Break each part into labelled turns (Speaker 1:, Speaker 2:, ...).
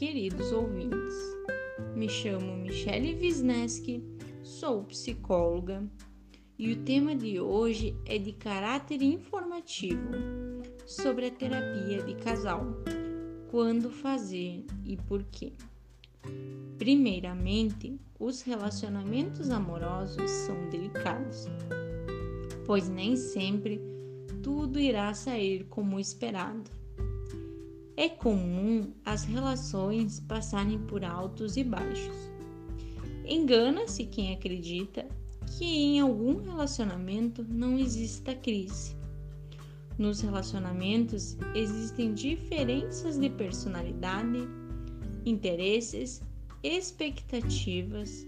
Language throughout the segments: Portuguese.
Speaker 1: queridos ouvintes. Me chamo Michele Wisneski, sou psicóloga e o tema de hoje é de caráter informativo sobre a terapia de casal. Quando fazer e por quê? Primeiramente, os relacionamentos amorosos são delicados, pois nem sempre tudo irá sair como esperado. É comum as relações passarem por altos e baixos. Engana-se quem acredita que em algum relacionamento não exista crise. Nos relacionamentos existem diferenças de personalidade, interesses, expectativas,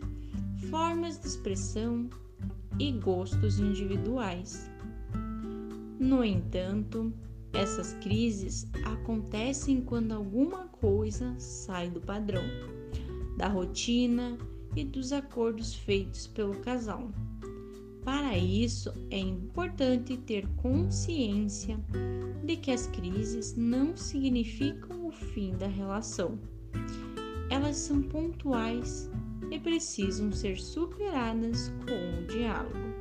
Speaker 1: formas de expressão e gostos individuais. No entanto, essas crises acontecem quando alguma coisa sai do padrão, da rotina e dos acordos feitos pelo casal. Para isso, é importante ter consciência de que as crises não significam o fim da relação. Elas são pontuais e precisam ser superadas com o diálogo.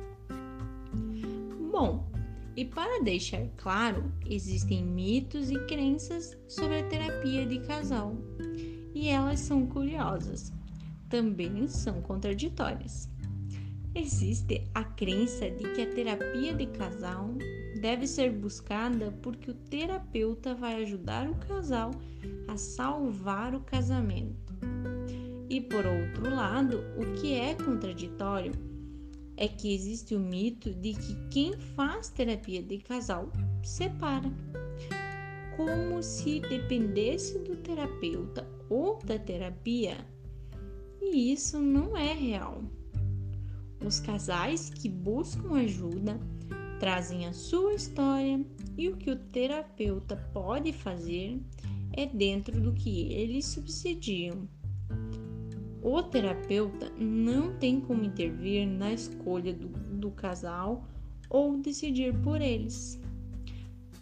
Speaker 1: Bom, e para deixar claro, existem mitos e crenças sobre a terapia de casal, e elas são curiosas, também são contraditórias. Existe a crença de que a terapia de casal deve ser buscada porque o terapeuta vai ajudar o casal a salvar o casamento. E por outro lado, o que é contraditório é que existe o mito de que quem faz terapia de casal separa, como se dependesse do terapeuta ou da terapia. E isso não é real. Os casais que buscam ajuda trazem a sua história e o que o terapeuta pode fazer é dentro do que eles subsidiam. O terapeuta não tem como intervir na escolha do, do casal ou decidir por eles.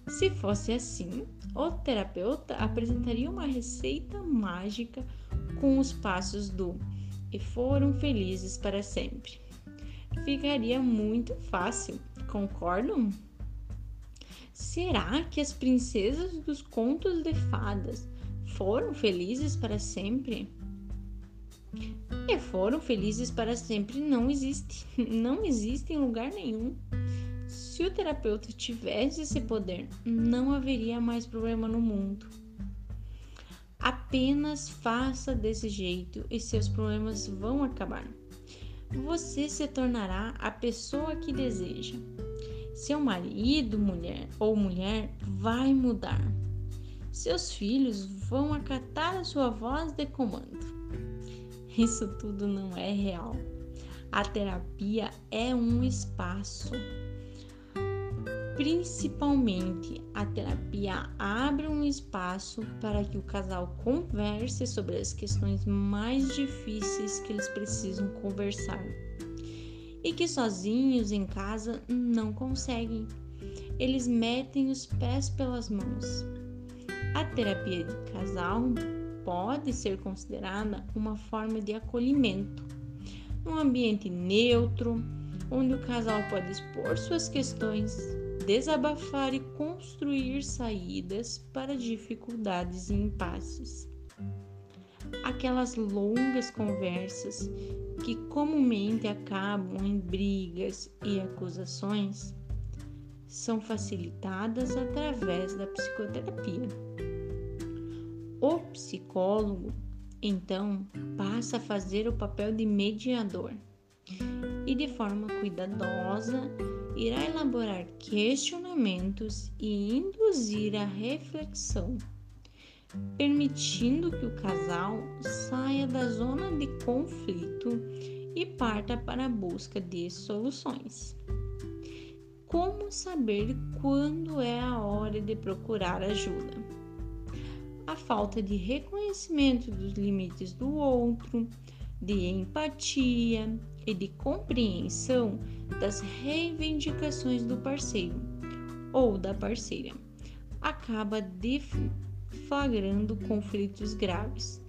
Speaker 1: Se fosse assim, o terapeuta apresentaria uma receita mágica com os passos do e foram felizes para sempre. Ficaria muito fácil, concordam? Será que as princesas dos contos de fadas foram felizes para sempre? E foram felizes para sempre não existe, não existe em lugar nenhum. Se o terapeuta tivesse esse poder, não haveria mais problema no mundo. Apenas faça desse jeito e seus problemas vão acabar. Você se tornará a pessoa que deseja. Seu marido, mulher ou mulher vai mudar. Seus filhos vão acatar a sua voz de comando. Isso tudo não é real. A terapia é um espaço. Principalmente, a terapia abre um espaço para que o casal converse sobre as questões mais difíceis que eles precisam conversar e que sozinhos em casa não conseguem. Eles metem os pés pelas mãos. A terapia de casal pode ser considerada uma forma de acolhimento, um ambiente neutro, onde o casal pode expor suas questões, desabafar e construir saídas para dificuldades e impasses. Aquelas longas conversas que comumente acabam em brigas e acusações são facilitadas através da psicoterapia. O psicólogo, então, passa a fazer o papel de mediador e, de forma cuidadosa, irá elaborar questionamentos e induzir a reflexão, permitindo que o casal saia da zona de conflito e parta para a busca de soluções. Como saber quando é a hora de procurar ajuda? A falta de reconhecimento dos limites do outro, de empatia e de compreensão das reivindicações do parceiro ou da parceira. Acaba deflagrando conflitos graves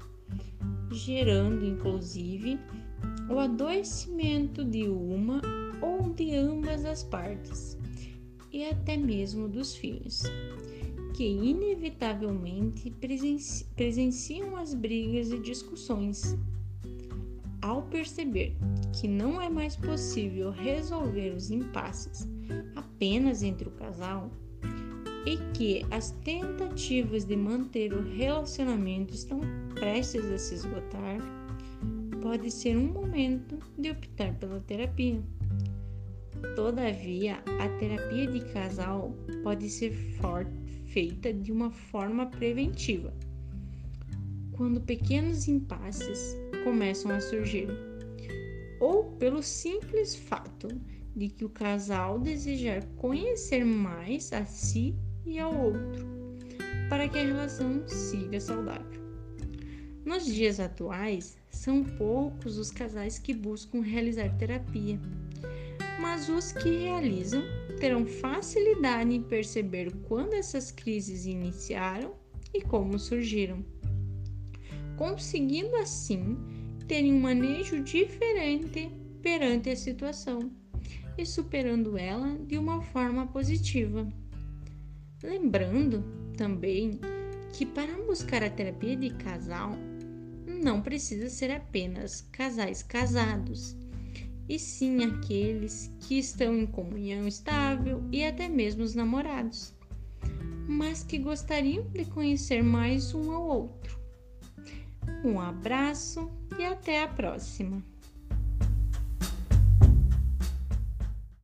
Speaker 1: gerando inclusive o adoecimento de uma ou de ambas as partes, e até mesmo dos filhos, que inevitavelmente presenciam as brigas e discussões. Ao perceber que não é mais possível resolver os impasses apenas entre o casal, e que as tentativas de manter o relacionamento estão prestes a se esgotar, pode ser um momento de optar pela terapia. Todavia, a terapia de casal pode ser feita de uma forma preventiva, quando pequenos impasses começam a surgir, ou pelo simples fato de que o casal desejar conhecer mais a si e ao outro, para que a relação siga saudável. Nos dias atuais, são poucos os casais que buscam realizar terapia, mas os que realizam terão facilidade em perceber quando essas crises iniciaram e como surgiram, conseguindo assim terem um manejo diferente perante a situação e superando ela de uma forma positiva. Lembrando também que para buscar a terapia de casal não precisa ser apenas casais casados, e sim aqueles que estão em comunhão estável e até mesmo os namorados, mas que gostariam de conhecer mais um ao outro. Um abraço e até a próxima!